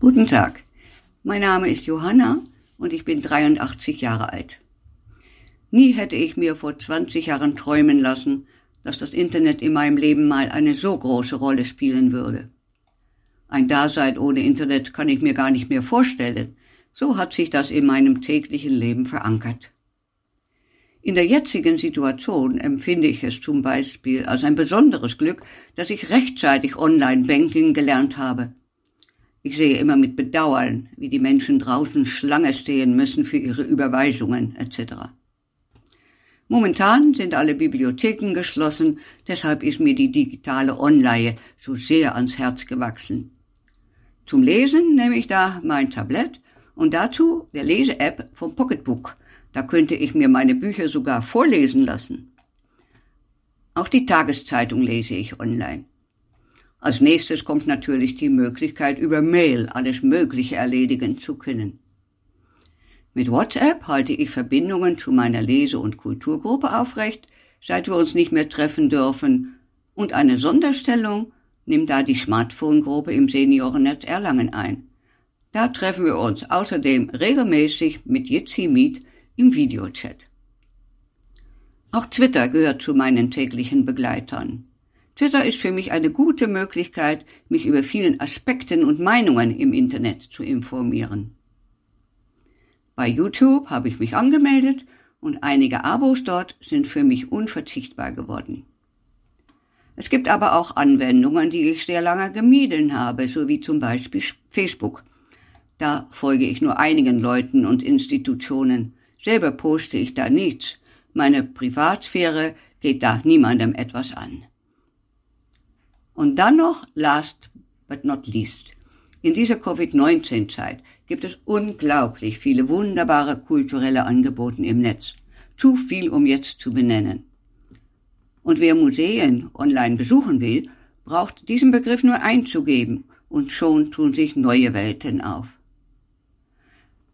Guten Tag, mein Name ist Johanna und ich bin 83 Jahre alt. Nie hätte ich mir vor 20 Jahren träumen lassen, dass das Internet in meinem Leben mal eine so große Rolle spielen würde. Ein Dasein ohne Internet kann ich mir gar nicht mehr vorstellen, so hat sich das in meinem täglichen Leben verankert. In der jetzigen Situation empfinde ich es zum Beispiel als ein besonderes Glück, dass ich rechtzeitig Online-Banking gelernt habe. Ich sehe immer mit Bedauern, wie die Menschen draußen Schlange stehen müssen für ihre Überweisungen etc. Momentan sind alle Bibliotheken geschlossen, deshalb ist mir die digitale Online so sehr ans Herz gewachsen. Zum Lesen nehme ich da mein Tablett und dazu der Lese-App vom Pocketbook – da könnte ich mir meine Bücher sogar vorlesen lassen. Auch die Tageszeitung lese ich online. Als nächstes kommt natürlich die Möglichkeit, über Mail alles Mögliche erledigen zu können. Mit WhatsApp halte ich Verbindungen zu meiner Lese- und Kulturgruppe aufrecht, seit wir uns nicht mehr treffen dürfen, und eine Sonderstellung nimmt da die Smartphone-Gruppe im Seniorennetz Erlangen ein. Da treffen wir uns außerdem regelmäßig mit Jitsi Meet im Videochat. Auch Twitter gehört zu meinen täglichen Begleitern. Twitter ist für mich eine gute Möglichkeit, mich über vielen Aspekten und Meinungen im Internet zu informieren. Bei YouTube habe ich mich angemeldet und einige Abos dort sind für mich unverzichtbar geworden. Es gibt aber auch Anwendungen, die ich sehr lange gemieden habe, so wie zum Beispiel Facebook. Da folge ich nur einigen Leuten und Institutionen, Selber poste ich da nichts. Meine Privatsphäre geht da niemandem etwas an. Und dann noch, last but not least. In dieser Covid-19-Zeit gibt es unglaublich viele wunderbare kulturelle Angebote im Netz. Zu viel, um jetzt zu benennen. Und wer Museen online besuchen will, braucht diesen Begriff nur einzugeben und schon tun sich neue Welten auf.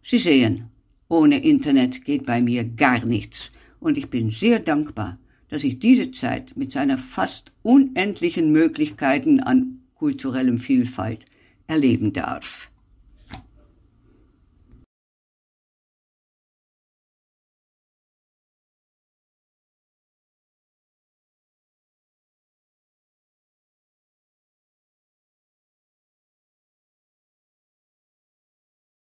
Sie sehen, ohne Internet geht bei mir gar nichts. Und ich bin sehr dankbar, dass ich diese Zeit mit seiner fast unendlichen Möglichkeiten an kulturellem Vielfalt erleben darf.